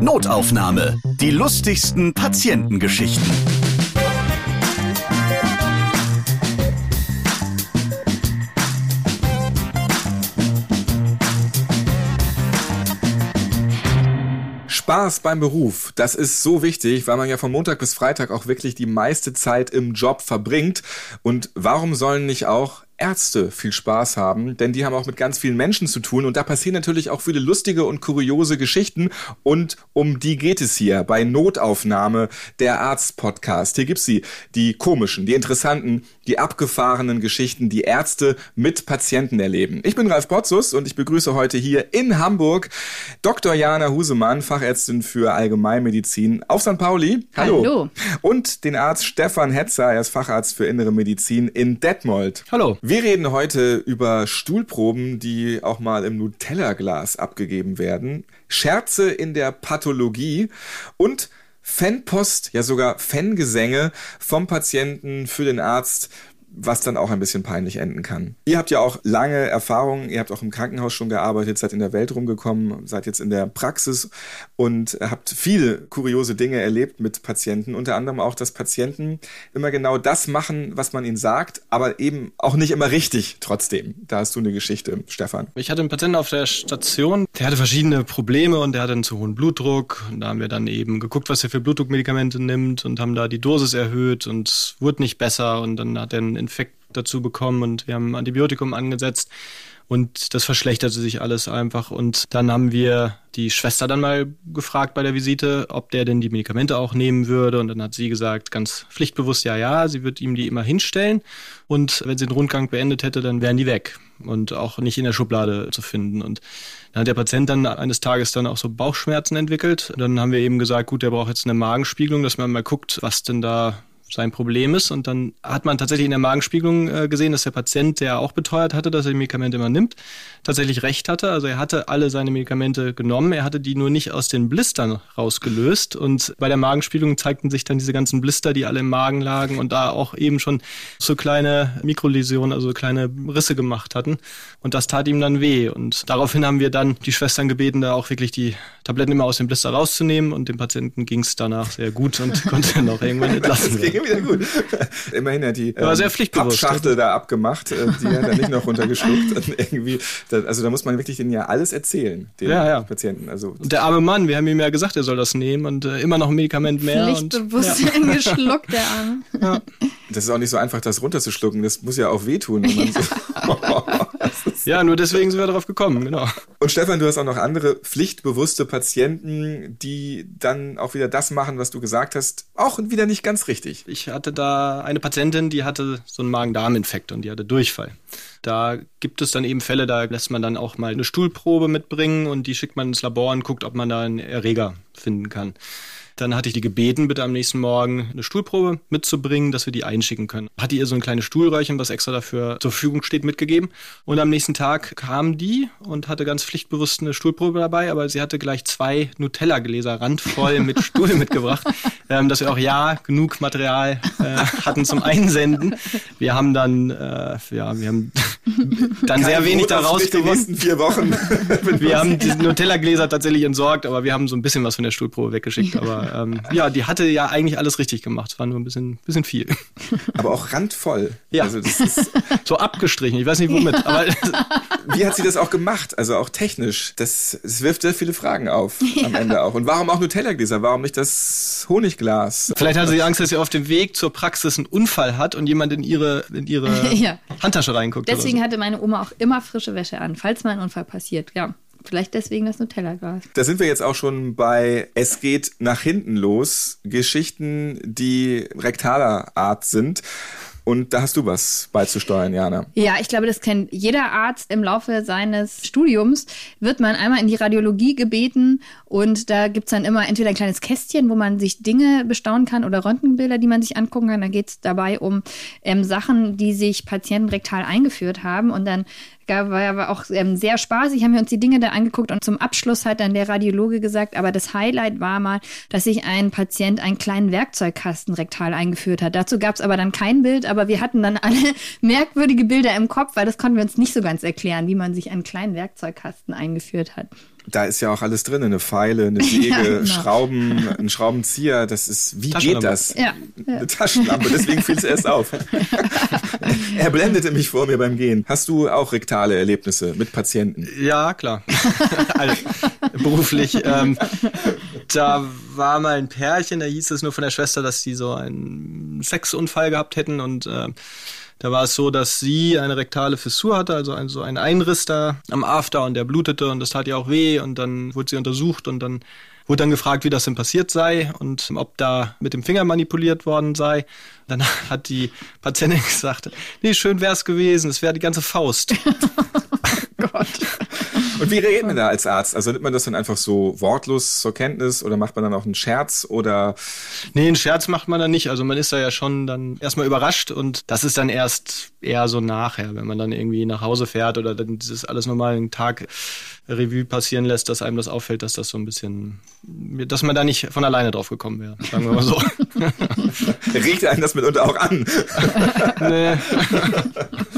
Notaufnahme. Die lustigsten Patientengeschichten. Spaß beim Beruf, das ist so wichtig, weil man ja von Montag bis Freitag auch wirklich die meiste Zeit im Job verbringt. Und warum sollen nicht auch Ärzte viel Spaß haben, denn die haben auch mit ganz vielen Menschen zu tun und da passieren natürlich auch viele lustige und kuriose Geschichten und um die geht es hier bei Notaufnahme der Arzt-Podcast. Hier gibt's sie, die komischen, die interessanten, die abgefahrenen Geschichten, die Ärzte mit Patienten erleben. Ich bin Ralf Potzus und ich begrüße heute hier in Hamburg Dr. Jana Husemann, Fachärztin für Allgemeinmedizin auf St. Pauli. Hallo. Hallo. Und den Arzt Stefan Hetzer, er ist Facharzt für Innere Medizin in Detmold. Hallo. Wir reden heute über Stuhlproben, die auch mal im Nutella-Glas abgegeben werden, Scherze in der Pathologie und Fanpost, ja sogar Fangesänge vom Patienten für den Arzt was dann auch ein bisschen peinlich enden kann. Ihr habt ja auch lange Erfahrung, ihr habt auch im Krankenhaus schon gearbeitet, seid in der Welt rumgekommen, seid jetzt in der Praxis und habt viele kuriose Dinge erlebt mit Patienten, unter anderem auch, dass Patienten immer genau das machen, was man ihnen sagt, aber eben auch nicht immer richtig trotzdem. Da hast du eine Geschichte, Stefan. Ich hatte einen Patienten auf der Station, der hatte verschiedene Probleme und der hatte einen zu hohen Blutdruck und da haben wir dann eben geguckt, was er für Blutdruckmedikamente nimmt und haben da die Dosis erhöht und wurde nicht besser und dann hat er einen Infekt dazu bekommen und wir haben ein Antibiotikum angesetzt und das verschlechterte sich alles einfach. Und dann haben wir die Schwester dann mal gefragt bei der Visite, ob der denn die Medikamente auch nehmen würde. Und dann hat sie gesagt, ganz pflichtbewusst, ja, ja, sie wird ihm die immer hinstellen. Und wenn sie den Rundgang beendet hätte, dann wären die weg und auch nicht in der Schublade zu finden. Und dann hat der Patient dann eines Tages dann auch so Bauchschmerzen entwickelt. Dann haben wir eben gesagt, gut, der braucht jetzt eine Magenspiegelung, dass man mal guckt, was denn da sein Problem ist. Und dann hat man tatsächlich in der Magenspiegelung äh, gesehen, dass der Patient, der auch beteuert hatte, dass er die Medikamente immer nimmt, tatsächlich recht hatte. Also er hatte alle seine Medikamente genommen, er hatte die nur nicht aus den Blistern rausgelöst. Und bei der Magenspiegelung zeigten sich dann diese ganzen Blister, die alle im Magen lagen und da auch eben schon so kleine Mikroläsionen, also kleine Risse gemacht hatten. Und das tat ihm dann weh. Und daraufhin haben wir dann die Schwestern gebeten, da auch wirklich die Tabletten immer aus dem Blister rauszunehmen. Und dem Patienten ging es danach sehr gut und konnte dann auch irgendwann entlassen werden wieder gut. Immerhin hat die ähm, sehr Pappschachtel da abgemacht, äh, die hat er nicht noch runtergeschluckt. Und irgendwie, da, also da muss man wirklich den ja alles erzählen, den ja, ja. Patienten. Also, und der arme Mann, wir haben ihm ja gesagt, er soll das nehmen und äh, immer noch ein Medikament mehr. Pflichtbewusst und, ja. geschluckt, der Arme. Ja. Das ist auch nicht so einfach, das runterzuschlucken. Das muss ja auch wehtun. Wenn man so, ja, nur deswegen sind wir darauf gekommen, genau. Und Stefan, du hast auch noch andere pflichtbewusste Patienten, die dann auch wieder das machen, was du gesagt hast, auch wieder nicht ganz richtig. Ich hatte da eine Patientin, die hatte so einen Magen-Darm-Infekt und die hatte Durchfall. Da gibt es dann eben Fälle, da lässt man dann auch mal eine Stuhlprobe mitbringen und die schickt man ins Labor und guckt, ob man da einen Erreger finden kann. Dann hatte ich die gebeten, bitte am nächsten Morgen eine Stuhlprobe mitzubringen, dass wir die einschicken können. Hatte ihr so ein kleines Stuhlröhrchen, was extra dafür zur Verfügung steht, mitgegeben. Und am nächsten Tag kam die und hatte ganz pflichtbewusst eine Stuhlprobe dabei, aber sie hatte gleich zwei Nutella-Gläser randvoll mit Stuhl mitgebracht, ähm, dass wir auch ja genug Material äh, hatten zum Einsenden. Wir haben dann, äh, ja, wir haben dann Kein sehr wenig daraus gewonnen. vier Wochen. wir haben die Nutella-Gläser tatsächlich entsorgt, aber wir haben so ein bisschen was von der Stuhlprobe weggeschickt. Aber ähm, ja, die hatte ja eigentlich alles richtig gemacht. Es war nur ein bisschen, bisschen viel. Aber auch randvoll. Ja. Also das ist so abgestrichen. Ich weiß nicht womit. Aber Wie hat sie das auch gemacht? Also auch technisch. Das, das wirft sehr viele Fragen auf ja. am Ende auch. Und warum auch Nutella-Gläser? Warum nicht das Honigglas? Vielleicht hatte sie Angst, dass sie auf dem Weg zur Praxis einen Unfall hat und jemand in ihre, in ihre ja. Handtasche reinguckt. Deswegen so. Hatte meine Oma auch immer frische Wäsche an, falls mal ein Unfall passiert. Ja. Vielleicht deswegen das Nutella-Glas. Da sind wir jetzt auch schon bei Es geht nach hinten los. Geschichten, die rektaler Art sind. Und da hast du was beizusteuern, Jana. Ja, ich glaube, das kennt jeder Arzt im Laufe seines Studiums. Wird man einmal in die Radiologie gebeten und da gibt's dann immer entweder ein kleines Kästchen, wo man sich Dinge bestaunen kann oder Röntgenbilder, die man sich angucken kann. Da geht's dabei um ähm, Sachen, die sich Patienten rektal eingeführt haben. Und dann gab, war aber auch ähm, sehr spaßig, haben wir uns die Dinge da angeguckt und zum Abschluss hat dann der Radiologe gesagt, aber das Highlight war mal, dass sich ein Patient einen kleinen Werkzeugkasten rektal eingeführt hat. Dazu gab es aber dann kein Bild, aber wir hatten dann alle merkwürdige Bilder im Kopf, weil das konnten wir uns nicht so ganz erklären, wie man sich einen kleinen Werkzeugkasten eingeführt hat. Da ist ja auch alles drin, eine Pfeile, eine Säge, Ja, genau. Schrauben, ein Schraubenzieher. Das ist, wie geht das? Ja, ja. Eine Taschenlampe, deswegen fiel es erst auf. er blendete mich vor mir beim Gehen. Hast du auch rektale Erlebnisse mit Patienten? Ja, klar. also, beruflich. Ähm, da war mal ein Pärchen, da hieß es nur von der Schwester, dass die so einen Sexunfall gehabt hätten und äh, da war es so, dass sie eine rektale Fissur hatte, also ein, so ein Einriss da am After und der blutete und das tat ihr auch weh und dann wurde sie untersucht und dann wurde dann gefragt, wie das denn passiert sei und ob da mit dem Finger manipuliert worden sei. Dann hat die Patientin gesagt, nee, schön wär's gewesen, es wäre die ganze Faust. Gott. Und wie reagiert man da als Arzt? Also nimmt man das dann einfach so wortlos zur Kenntnis oder macht man dann auch einen Scherz oder Nee, einen Scherz macht man da nicht. Also man ist da ja schon dann erstmal überrascht und das ist dann erst eher so nachher, wenn man dann irgendwie nach Hause fährt oder dann dieses alles normal einen Tag Revue passieren lässt, dass einem das auffällt, dass das so ein bisschen, dass man da nicht von alleine drauf gekommen wäre, sagen wir mal so. regt einen das mitunter auch an? nee.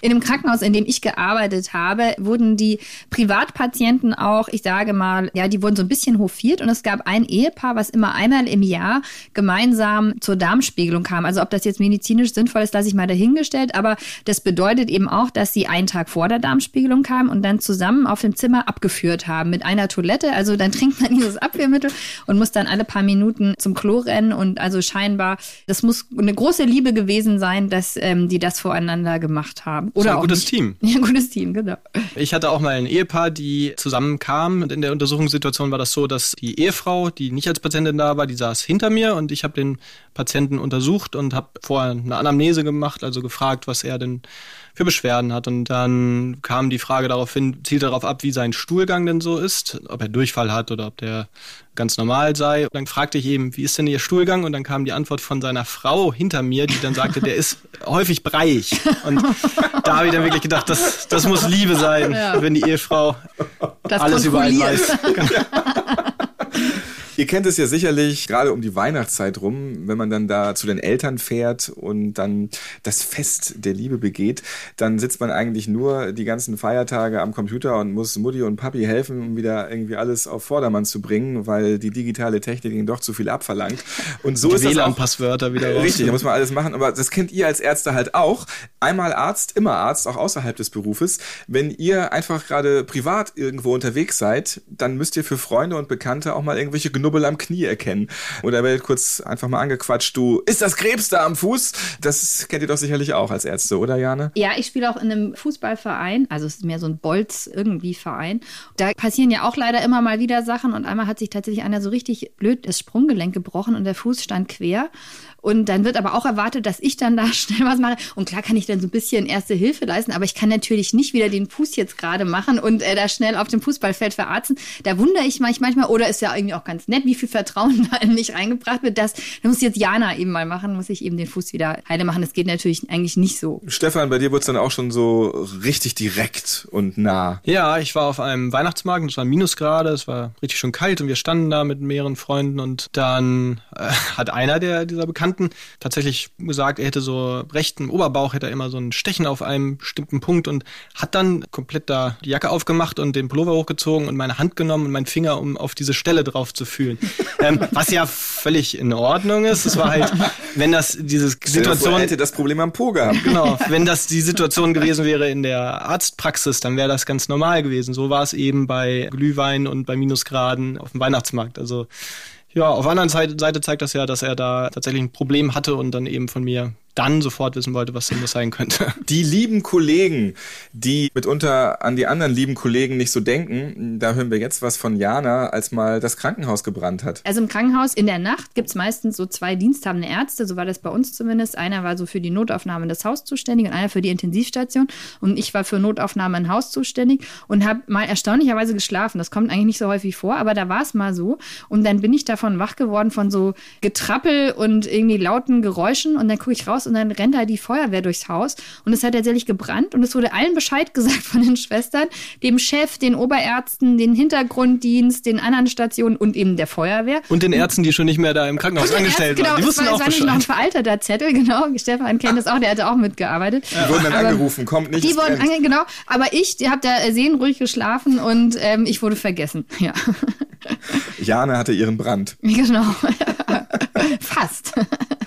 In dem Krankenhaus, in dem ich gearbeitet habe, wurden die Privatpatienten auch, ich sage mal, ja, die wurden so ein bisschen hofiert und es gab ein Ehepaar, was immer einmal im Jahr gemeinsam zur Darmspiegelung kam. Also ob das jetzt medizinisch sinnvoll ist, lasse ich mal dahingestellt, aber das bedeutet eben auch, dass sie einen Tag vor der Darmspiegelung kamen und dann zusammen auf dem Zimmer abgeführt haben mit einer Toilette. Also dann trinkt man dieses Abwehrmittel und muss dann alle paar Minuten zum Klo rennen und also scheinbar, das muss eine große Liebe gewesen sein, dass ähm, die das voreinander gemacht haben. Oder ein gutes nicht. Team. Ja, ein gutes Team, genau. Ich hatte auch mal ein Ehepaar, die zusammenkamen und in der Untersuchungssituation war das so, dass die Ehefrau, die nicht als Patientin da war, die saß hinter mir und ich habe den Patienten untersucht und habe vorher eine Anamnese gemacht, also gefragt, was er denn für Beschwerden hat. Und dann kam die Frage darauf hin, zielt darauf ab, wie sein Stuhlgang denn so ist, ob er Durchfall hat oder ob der ganz normal sei. Und dann fragte ich eben, wie ist denn Ihr Stuhlgang? Und dann kam die Antwort von seiner Frau hinter mir, die dann sagte, der ist häufig breiig. Und da habe ich dann wirklich gedacht, das, das muss Liebe sein, Ja. wenn die Ehefrau Das alles über einen weiß. Ihr kennt es ja sicherlich, gerade um die Weihnachtszeit rum, wenn man dann da zu den Eltern fährt und dann das Fest der Liebe begeht, dann sitzt man eigentlich nur die ganzen Feiertage am Computer und muss Mutti und Papi helfen, um wieder irgendwie alles auf Vordermann zu bringen, weil die digitale Technik ihnen doch zu viel abverlangt. Und so Die ist das auch WLAN-Passwörter wieder raus. Richtig, da muss man alles machen. Aber das kennt ihr als Ärzte halt auch. Einmal Arzt, immer Arzt, auch außerhalb des Berufes. Wenn ihr einfach gerade privat irgendwo unterwegs seid, dann müsst ihr für Freunde und Bekannte auch mal irgendwelche Knubbel am Knie erkennen. Oder werdet kurz einfach mal angequatscht, du, ist das Krebs da am Fuß? Das kennt ihr doch sicherlich auch als Ärzte, oder Jane? Ja, ich spiele auch in einem Fußballverein, also es ist mehr so ein Bolz irgendwie Verein. Da passieren ja auch leider immer mal wieder Sachen und einmal hat sich tatsächlich einer so richtig blöd das Sprunggelenk gebrochen und der Fuß stand quer. Und dann wird aber auch erwartet, dass ich dann da schnell was mache. Und klar kann ich dann so ein bisschen erste Hilfe leisten, aber ich kann natürlich nicht wieder den Fuß jetzt gerade machen und äh, da schnell auf dem Fußballfeld verarzten. Da wundere ich mich manchmal, oder ist ja irgendwie auch ganz nett, wie viel Vertrauen da in mich reingebracht wird. Das, da muss jetzt Jana eben mal machen, muss ich eben den Fuß wieder heile machen. Das geht natürlich eigentlich nicht so. Stefan, bei dir wurde es dann auch schon so richtig direkt und nah. Ja, ich war auf einem Weihnachtsmarkt, es war Minusgrade, es war richtig schön kalt und wir standen da mit mehreren Freunden und dann äh, hat einer der dieser Bekannten tatsächlich gesagt, er hätte so rechten Oberbauch, hätte er immer so ein Stechen auf einem bestimmten Punkt und hat dann komplett da die Jacke aufgemacht und den Pullover hochgezogen und meine Hand genommen und meinen Finger, um auf diese Stelle drauf zu fühlen. ähm, was ja völlig in Ordnung ist. Es war halt, wenn das diese vor, Situation er hätte das Problem am Po gehabt. Genau, wenn das die Situation gewesen wäre in der Arztpraxis, dann wäre das ganz normal gewesen. So war es eben bei Glühwein und bei Minusgraden auf dem Weihnachtsmarkt. Also ja, auf der anderen Seite, Seite zeigt das ja, dass er da tatsächlich ein Problem hatte und dann eben von mir dann sofort wissen wollte, was denn das sein könnte. Die lieben Kollegen, die mitunter an die anderen lieben Kollegen nicht so denken, da hören wir jetzt was von Jana, als mal das Krankenhaus gebrannt hat. Also im Krankenhaus in der Nacht gibt es meistens so zwei diensthabende Ärzte, so war das bei uns zumindest. Einer war so für die Notaufnahme des Haus zuständig und einer für die Intensivstation. Und ich war für Notaufnahme im Haus zuständig und habe mal erstaunlicherweise geschlafen. Das kommt eigentlich nicht so häufig vor, aber da war es mal so. Und dann bin ich davon wach geworden von so Getrappel und irgendwie lauten Geräuschen und dann gucke ich raus und dann rennt da die Feuerwehr durchs Haus und es hat tatsächlich gebrannt und es wurde allen Bescheid gesagt von den Schwestern, dem Chef, den Oberärzten, den Hintergrunddienst, den anderen Stationen und eben der Feuerwehr. Und den Ärzten, die schon nicht mehr da im Krankenhaus angestellt genau, waren. Die wussten war, auch war nicht noch ein veralterter Zettel, genau. Stefan kennt das auch, der hatte auch mitgearbeitet. Die wurden dann Aber angerufen, kommt nicht. Die wurden brennt. ange genau, aber ich habe da äh, seelenruhig geschlafen und ähm, ich wurde vergessen. Ja, Jana hatte ihren Brand. genau. Fast.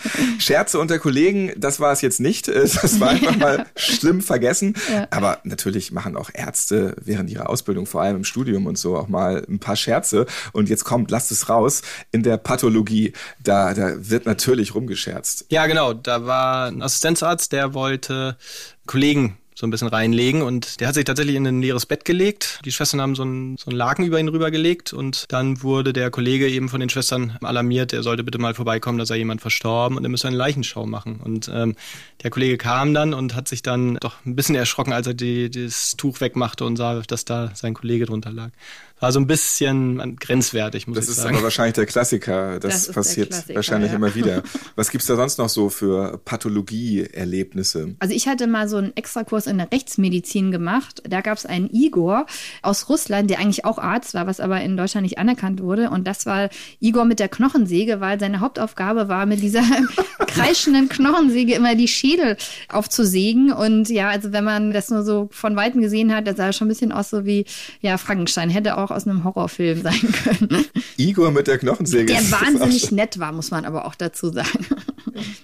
Scherze unter Kollegen, das war es jetzt nicht. Äh, Das war einfach mal schlimm vergessen. Aber natürlich machen auch Ärzte während ihrer Ausbildung, vor allem im Studium und so, auch mal ein paar Scherze. Und jetzt kommt, lasst es raus, in der Pathologie, da, da wird natürlich rumgescherzt. Ja, genau. Da war ein Assistenzarzt, der wollte Kollegen so ein bisschen reinlegen und der hat sich tatsächlich in ein leeres Bett gelegt. Die Schwestern haben so einen, so einen Laken über ihn rübergelegt und dann wurde der Kollege eben von den Schwestern alarmiert, er sollte bitte mal vorbeikommen, da sei jemand verstorben und er müsse eine Leichenschau machen. Und ähm, der Kollege kam dann und hat sich dann doch ein bisschen erschrocken, als er die, das Tuch wegmachte und sah, dass da sein Kollege drunter lag. War so ein bisschen grenzwertig, muss Das ich ist sagen. aber wahrscheinlich der Klassiker. Das, Das ist passiert Klassiker, wahrscheinlich ja. immer wieder. Was gibt's da sonst noch so für Pathologie-Erlebnisse? Also ich hatte mal so einen Extrakurs in der Rechtsmedizin gemacht. Da gab es einen Igor aus Russland, der eigentlich auch Arzt war, was aber in Deutschland nicht anerkannt wurde. Und das war Igor mit der Knochensäge, weil seine Hauptaufgabe war, mit dieser kreischenden Knochensäge immer die Schädel aufzusägen. Und ja, also wenn man das nur so von Weitem gesehen hat, das sah schon ein bisschen aus so wie, ja, Frankenstein. Hätte auch aus einem Horrorfilm sein können. Igor mit der Knochensäge. Der auch wahnsinnig nett war, muss man aber auch dazu sagen.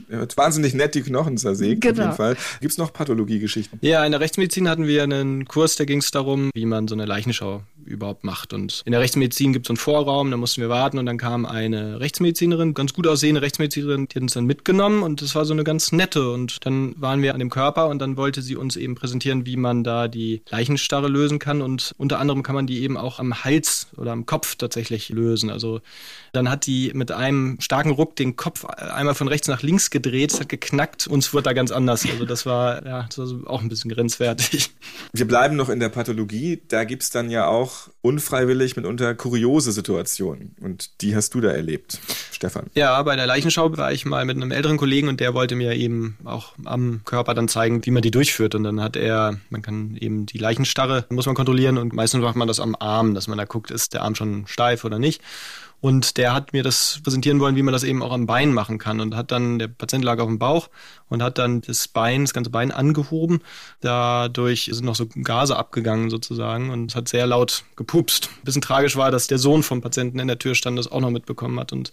Er wird wahnsinnig nett die Knochen zersägt, auf Genau. jeden Fall. Gibt's noch Pathologiegeschichten? Ja, in der Rechtsmedizin hatten wir einen Kurs, da ging es darum, wie man so eine Leichenschau überhaupt macht. Und in der Rechtsmedizin gibt es einen Vorraum, da mussten wir warten und dann kam eine Rechtsmedizinerin, ganz gut aussehende Rechtsmedizinerin, die hat uns dann mitgenommen und das war so eine ganz nette. Und dann waren wir an dem Körper und dann wollte sie uns eben präsentieren, wie man da die Leichenstarre lösen kann. Und unter anderem kann man die eben auch am Hals oder am Kopf tatsächlich lösen. Also dann hat die mit einem starken Ruck den Kopf einmal von rechts nach links gedreht, es hat geknackt, uns wurde da ganz anders. Also das war ja das war auch ein bisschen grenzwertig. Wir bleiben noch in der Pathologie. Da gibt's dann ja auch unfreiwillig mitunter kuriose Situationen. Und die hast du da erlebt, Stefan. Ja, bei der Leichenschau war ich mal mit einem älteren Kollegen und der wollte mir eben auch am Körper dann zeigen, wie man die durchführt. Und dann hat er, man kann eben die Leichenstarre, muss man kontrollieren und meistens macht man das am Arm, dass man da guckt, ist der Arm schon steif oder nicht. Und der hat mir das präsentieren wollen, wie man das eben auch am Bein machen kann. Und hat dann, der Patient lag auf dem Bauch und hat dann das Bein, das ganze Bein angehoben. Dadurch sind noch so Gase abgegangen sozusagen und es hat sehr laut gepupst. Ein bisschen tragisch war, dass der Sohn vom Patienten in der Tür stand, das auch noch mitbekommen hat und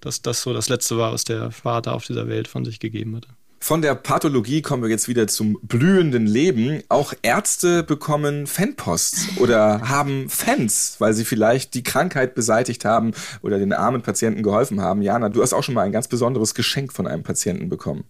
dass das so das Letzte war, was der Vater auf dieser Welt von sich gegeben hatte. Von der Pathologie kommen wir jetzt wieder zum blühenden Leben. Auch Ärzte bekommen Fanposts oder haben Fans, weil sie vielleicht die Krankheit beseitigt haben oder den armen Patienten geholfen haben. Jana, du hast auch schon mal ein ganz besonderes Geschenk von einem Patienten bekommen.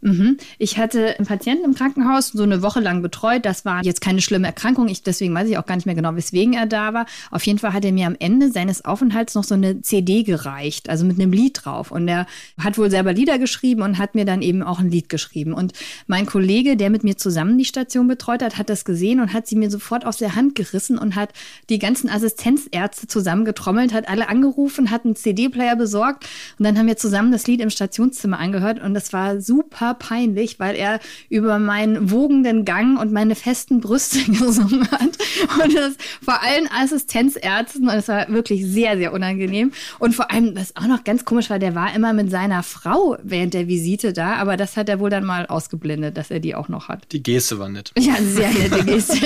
Ich hatte einen Patienten im Krankenhaus so eine Woche lang betreut. Das war jetzt keine schlimme Erkrankung. Ich, deswegen weiß ich auch gar nicht mehr genau, weswegen er da war. Auf jeden Fall hat er mir am Ende seines Aufenthalts noch so eine CD gereicht, also mit einem Lied drauf. Und er hat wohl selber Lieder geschrieben und hat mir dann eben auch ein Lied geschrieben. Und mein Kollege, der mit mir zusammen die Station betreut hat, hat das gesehen und hat sie mir sofort aus der Hand gerissen und hat die ganzen Assistenzärzte zusammengetrommelt, hat alle angerufen, hat einen CD-Player besorgt und dann haben wir zusammen das Lied im Stationszimmer angehört und das war super peinlich, weil er über meinen wogenden Gang und meine festen Brüste gesungen hat und das vor allen Assistenzärzten und es war wirklich sehr, sehr unangenehm. Und vor allem, was auch noch ganz komisch war, der war immer mit seiner Frau während der Visite da, aber das hat er wohl dann mal ausgeblendet, dass er die auch noch hat. Die Geste war nett. Ja, sehr nette Geste.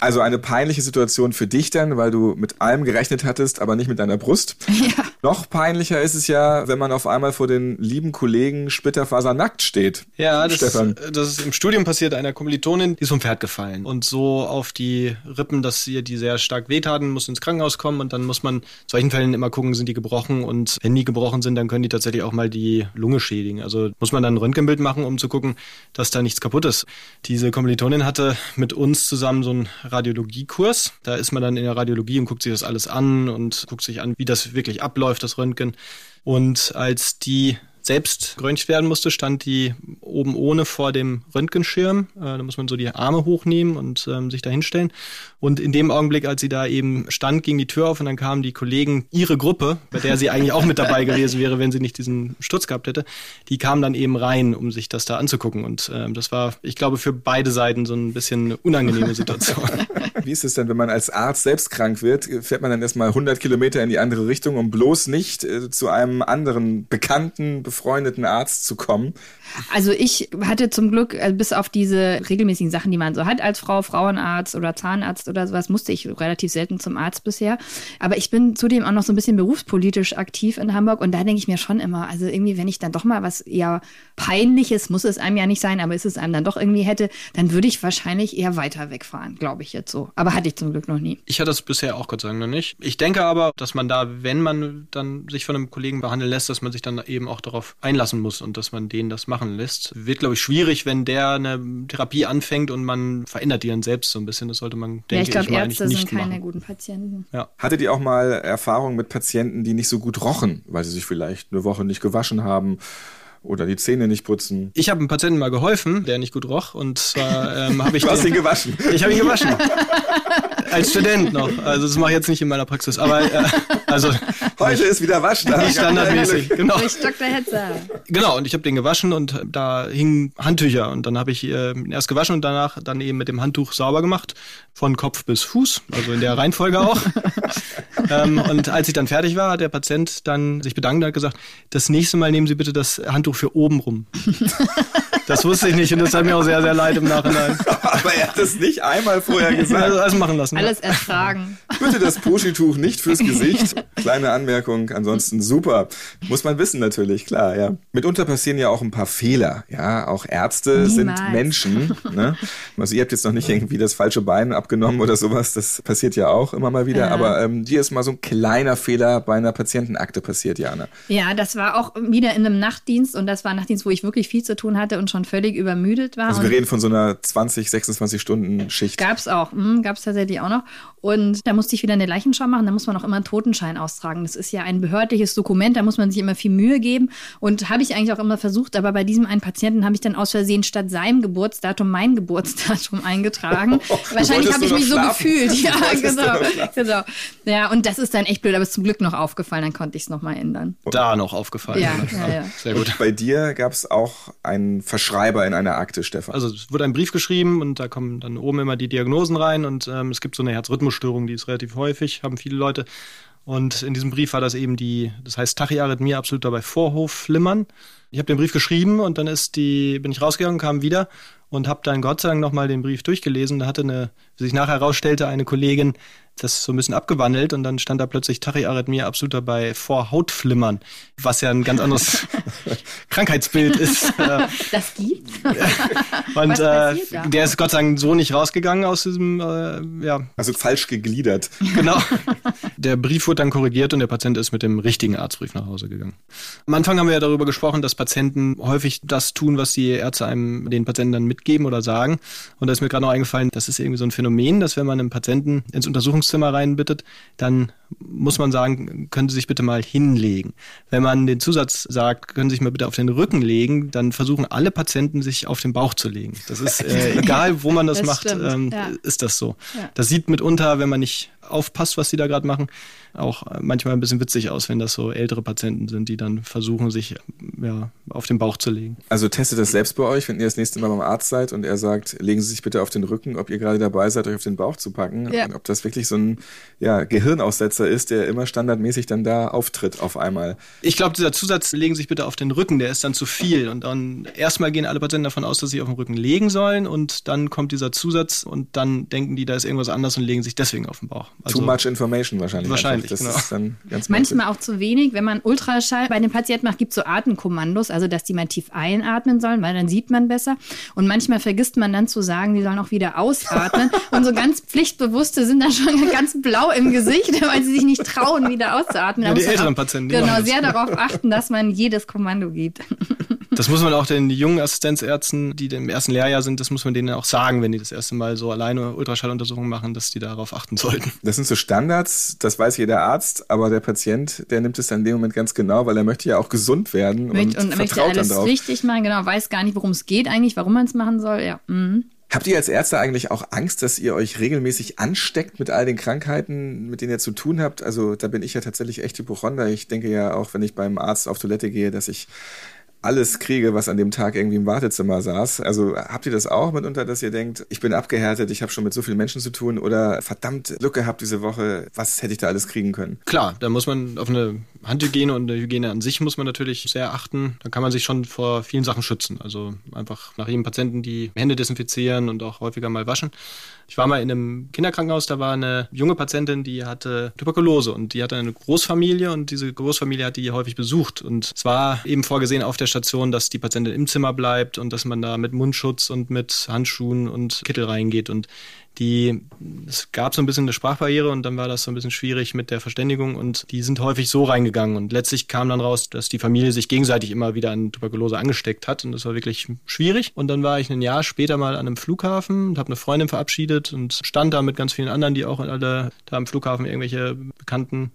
Also eine peinliche Situation für dich dann, weil du mit allem gerechnet hattest, aber nicht mit deiner Brust. Ja. Noch peinlicher ist es ja, wenn man auf einmal vor den lieben Kollegen splitterfasernackt steht. Ja, das, Stefan. das ist im Studium passiert einer Kommilitonin, die ist vom Pferd gefallen und so auf die Rippen, dass ihr die sehr stark wehtaten, muss ins Krankenhaus kommen und dann muss man in solchen Fällen immer gucken, sind die gebrochen und wenn die gebrochen sind, dann können die tatsächlich auch mal die Lunge schädigen. Also muss man dann ein Röntgenbild machen, um zu gucken, dass da nichts kaputt ist. Diese Kommilitonin hatte mit uns zusammen so einen Radiologiekurs. Da ist man dann in der Radiologie und guckt sich das alles an und guckt sich an, wie das wirklich abläuft, das Röntgen. Und als die selbst geröntgt werden musste, stand die oben ohne vor dem Röntgenschirm. Äh, da muss man so die Arme hochnehmen und ähm, sich da hinstellen. Und in dem Augenblick, als sie da eben stand, ging die Tür auf und dann kamen die Kollegen, ihre Gruppe, bei der sie eigentlich auch mit dabei gewesen wäre, wenn sie nicht diesen Sturz gehabt hätte, die kamen dann eben rein, um sich das da anzugucken. Und ähm, das war, ich glaube, für beide Seiten so ein bisschen eine unangenehme Situation. Wie ist es denn, wenn man als Arzt selbst krank wird? Fährt man dann erstmal 100 Kilometer in die andere Richtung, um bloß nicht äh, zu einem anderen bekannten, befreundeten Arzt zu kommen? Also ich hatte zum Glück, also bis auf diese regelmäßigen Sachen, die man so hat als Frau, Frauenarzt oder Zahnarzt oder sowas, musste ich relativ selten zum Arzt bisher. Aber ich bin zudem auch noch so ein bisschen berufspolitisch aktiv in Hamburg und da denke ich mir schon immer, also irgendwie, wenn ich dann doch mal was eher peinliches, muss es einem ja nicht sein, aber ist es einem dann doch irgendwie hätte, dann würde ich wahrscheinlich eher weiter wegfahren, glaube ich jetzt so. Aber hatte ich zum Glück noch nie. Ich hatte das bisher auch Gott sei Dank noch nicht. Ich denke aber, dass man da, wenn man dann sich von einem Kollegen behandeln lässt, dass man sich dann eben auch darauf einlassen muss und dass man den das machen lässt. Wird, glaube ich, schwierig, wenn der eine Therapie anfängt und man verändert die dann selbst so ein bisschen. Das sollte man, denke ja, ich, glaub, ich mal, Ärzte nicht sind keine machen. guten Patienten. Ja. Hattet ihr auch mal Erfahrungen mit Patienten, die nicht so gut rochen, weil sie sich vielleicht eine Woche nicht gewaschen haben oder die Zähne nicht putzen? Ich habe einem Patienten mal geholfen, der nicht gut roch. Und zwar ähm, habe ich Du hast den- ihn gewaschen. Ich habe ihn gewaschen. Als Student noch. Also das mache ich jetzt nicht in meiner Praxis. Aber äh, also Heute ist wieder Waschtag. nicht standardmäßig. Genau. Durch Dr. Hetzer. Genau, und ich habe den gewaschen und da hingen Handtücher. Und dann habe ich äh, ihn erst gewaschen und danach dann eben mit dem Handtuch sauber gemacht. Von Kopf bis Fuß, also in der Reihenfolge auch. Ähm, und als ich dann fertig war, hat der Patient dann sich bedankt und hat gesagt, das nächste Mal nehmen Sie bitte das Handtuch für oben rum. Das wusste ich nicht und das hat mir auch sehr, sehr leid im Nachhinein. Aber er hat es nicht einmal vorher gesagt. Also alles machen lassen. Alles ertragen. Bitte das Puschituch nicht fürs Gesicht. Kleine Anmerkung, ansonsten super. Muss man wissen natürlich, klar, ja. Mitunter passieren ja auch ein paar Fehler, ja. Auch Ärzte sind Niemals. Menschen, ne? Also ihr habt jetzt noch nicht irgendwie das falsche Bein abgenommen oder sowas, das passiert ja auch immer mal wieder. Ja. Aber ähm, dir ist mal so ein kleiner Fehler bei einer Patientenakte passiert, Jana. Ja, das war auch wieder in einem Nachtdienst und das war ein Nachtdienst, wo ich wirklich viel zu tun hatte und schon völlig übermüdet war. Also wir reden von so einer 20, 26 Stunden Schicht. Gab's auch, hm, gab's tatsächlich auch noch. Und da musste ich wieder eine Leichenschau machen, da muss man auch immer einen Totenschein austragen. Das ist ja ein behördliches Dokument, da muss man sich immer viel Mühe geben. Und habe ich eigentlich auch immer versucht, aber bei diesem einen Patienten habe ich dann aus Versehen statt seinem Geburtsdatum mein Geburtsdatum eingetragen. Wahrscheinlich wolltest habe ich mich noch so schlafen. gefühlt. Ja, genau, schlafen. genau. Ja, und das ist dann echt blöd, aber ist zum Glück noch aufgefallen, dann konnte ich es nochmal ändern. da noch aufgefallen. Ja, ja, ja. Sehr gut. Bei dir gab es auch einen Verschreiber in einer Akte, Stefan. Also es wurde ein Brief geschrieben und da kommen dann oben immer die Diagnosen rein und ähm, es gibt so eine Herzrhythmusstörung, die ist relativ häufig, haben viele Leute. Und in diesem Brief war das eben die, das heißt Tachyarrhythmie absolut dabei Vorhofflimmern. Ich habe den Brief geschrieben und dann ist die, bin ich rausgegangen, kam wieder und habe dann Gott sei Dank nochmal den Brief durchgelesen. Da hatte eine, wie sich nachher herausstellte, eine Kollegin das so ein bisschen abgewandelt und dann stand da plötzlich Tachyarrhythmie absolut dabei Vorhautflimmern, was ja ein ganz anderes Krankheitsbild ist. Das gibt's. und Was äh, der ist Gott sei Dank so nicht rausgegangen aus diesem, äh, ja, Also falsch gegliedert. genau. der Brief wurde dann korrigiert und der Patient ist mit dem richtigen Arztbrief nach Hause gegangen. Am Anfang haben wir ja darüber gesprochen, dass Patienten häufig das tun, was die Ärzte einem den Patienten dann mitgeben oder sagen. Und da ist mir gerade noch eingefallen, das ist irgendwie so ein Phänomen, dass wenn man einen Patienten ins Untersuchungszimmer reinbittet, dann muss man sagen, können Sie sich bitte mal hinlegen. Wenn man den Zusatz sagt, können Sie sich mal bitte auf den Rücken legen, dann versuchen alle Patienten sich auf den Bauch zu legen. Das ist äh, egal, wo man das, Das macht, ähm, ja. ist das so. Ja. Das sieht mitunter, wenn man nicht aufpasst, was die da gerade machen, auch äh, manchmal ein bisschen witzig aus, wenn das so ältere Patienten sind, die dann versuchen, sich ja, auf den Bauch zu legen. Also testet das selbst bei euch, wenn ihr das nächste Mal beim Arzt seid und er sagt, legen Sie sich bitte auf den Rücken, ob ihr gerade dabei seid, euch auf den Bauch zu packen. Ja. Und ob das wirklich so ein ja, Gehirnaussetzer ist, der immer standardmäßig dann da auftritt auf einmal. Ich glaube, dieser Zusatz, legen Sie sich bitte auf den Rücken, der ist dann zu viel. Und dann erstmal gehen alle Patienten davon aus, dass sie sich auf den Rücken legen sollen und dann kommt dieser Zusatz und dann denken die, da ist irgendwas anders und legen sich deswegen auf den Bauch. Also, Too much information wahrscheinlich. Wahrscheinlich, einfach. Das genau. ist dann ganz Manchmal auch zu wenig. Wenn man Ultraschall bei den Patienten macht, gibt es so Atemkommandos, also dass die mal tief einatmen sollen, weil dann sieht man besser. Und manchmal vergisst man dann zu sagen, die sollen auch wieder ausatmen. Und so ganz Pflichtbewusste sind dann schon ganz blau im Gesicht, weil sie sich nicht trauen, wieder auszuatmen. Ja, die älteren auch, Patienten, die Genau, machen das. sehr darauf achten, dass man jedes Kommando gibt. Das muss man auch den jungen Assistenzärzten, die im ersten Lehrjahr sind, das muss man denen auch sagen, wenn die das erste Mal so alleine Ultraschalluntersuchungen machen, dass die darauf achten sollten. Das sind so Standards, das weiß jeder Arzt, aber der Patient, der nimmt es dann in dem Moment ganz genau, weil er möchte ja auch gesund werden und, und, und möchte alles dann drauf. richtig machen, genau, weiß gar nicht, worum es geht eigentlich, warum man es machen soll, ja. Mhm. Habt ihr als Ärzte eigentlich auch Angst, dass ihr euch regelmäßig ansteckt mit all den Krankheiten, mit denen ihr zu tun habt? Also da bin ich ja tatsächlich echt Hypochonder. Ich denke ja auch, wenn ich beim Arzt auf Toilette gehe, dass ich alles kriege, was an dem Tag irgendwie im Wartezimmer saß. Also habt ihr das auch mitunter, dass ihr denkt, ich bin abgehärtet, ich habe schon mit so vielen Menschen zu tun oder verdammt Glück gehabt diese Woche, was hätte ich da alles kriegen können? Klar, da muss man auf eine Handhygiene und eine Hygiene an sich muss man natürlich sehr achten. Da kann man sich schon vor vielen Sachen schützen. Also einfach nach jedem Patienten die Hände desinfizieren und auch häufiger mal waschen. Ich war mal in einem Kinderkrankenhaus, da war eine junge Patientin, die hatte Tuberkulose und die hatte eine Großfamilie und diese Großfamilie hat die häufig besucht. Und es war eben vorgesehen auf der Station, dass die Patientin im Zimmer bleibt und dass man da mit Mundschutz und mit Handschuhen und Kittel reingeht. Und die, es gab so ein bisschen eine Sprachbarriere und dann war das so ein bisschen schwierig mit der Verständigung und die sind häufig so reingegangen und letztlich kam dann raus, dass die Familie sich gegenseitig immer wieder an Tuberkulose angesteckt hat und das war wirklich schwierig. Und dann war ich ein Jahr später mal an einem Flughafen und habe eine Freundin verabschiedet und stand da mit ganz vielen anderen, die auch alle da am Flughafen irgendwelche Bekannten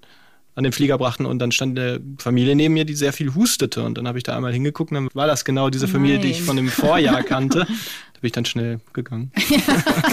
an den Flieger brachten und dann stand eine Familie neben mir, die sehr viel hustete und dann habe ich da einmal hingeguckt und dann war das genau diese Familie, Nein. die ich von dem Vorjahr kannte. Da bin ich dann schnell gegangen.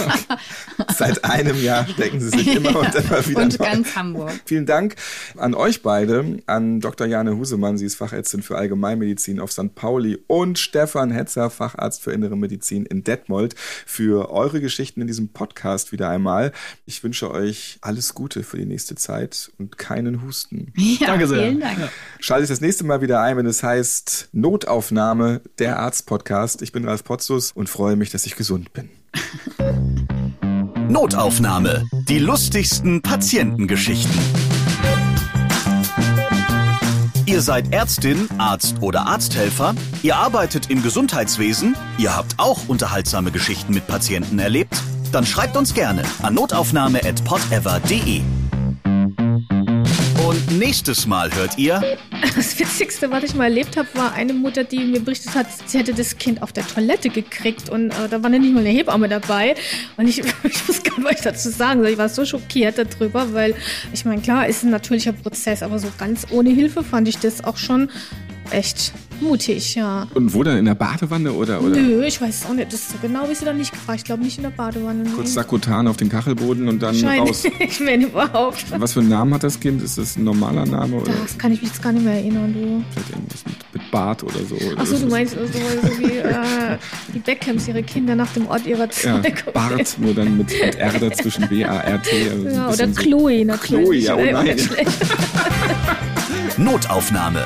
Seit einem Jahr stecken Sie sich immer und immer wieder. Und ganz Hamburg. Vielen Dank an euch beide, an Dr. Jane Husemann, sie ist Fachärztin für Allgemeinmedizin auf St. Pauli und Stefan Hetzer, Facharzt für Innere Medizin in Detmold, für eure Geschichten in diesem Podcast wieder einmal. Ich wünsche euch alles Gute für die nächste Zeit und keinen Husten. Ja, Danke sehr. Vielen Dank. Schaltet das nächste Mal wieder ein, wenn es heißt Notaufnahme, der Arzt-Podcast. Ich bin Ralf Potzus und freue freue mich, dass ich gesund bin. Notaufnahme. Die lustigsten Patientengeschichten. Ihr seid Ärztin, Arzt oder Arzthelfer, ihr arbeitet im Gesundheitswesen, ihr habt auch unterhaltsame Geschichten mit Patienten erlebt? Dann schreibt uns gerne an notaufnahme.podever.de. Nächstes Mal hört ihr. Das Witzigste, was ich mal erlebt habe, war eine Mutter, die mir berichtet hat, sie hätte das Kind auf der Toilette gekriegt und äh, da war nicht mal eine Hebamme dabei. Und ich, ich wusste gar nicht, was dazu sagen. Ich war so schockiert darüber, weil ich meine, klar, ist ein natürlicher Prozess, aber so ganz ohne Hilfe fand ich das auch schon echt mutig, ja. Und wo dann? In der Badewanne oder? oder? Nö, ich weiß es auch nicht. Das ist so genau wie sie dann nicht gefragt. Ich glaube nicht in der Badewanne. Kurz Sakutan auf den Kachelboden und dann raus. ich meine überhaupt. Was für einen Namen hat das Kind? Ist das ein normaler Name? Oder? Das kann ich mich jetzt gar nicht mehr erinnern, du. Vielleicht irgendwas mit, mit Bart oder so. Achso, du meinst so, so wie äh, die Beckhams ihre Kinder nach dem Ort ihrer Zeit. Ja, Bart, nur dann mit, mit R dazwischen, B-A-R-T. Also ja, oder Chloe so. natürlich. Chloe, ja, oh nein. Notaufnahme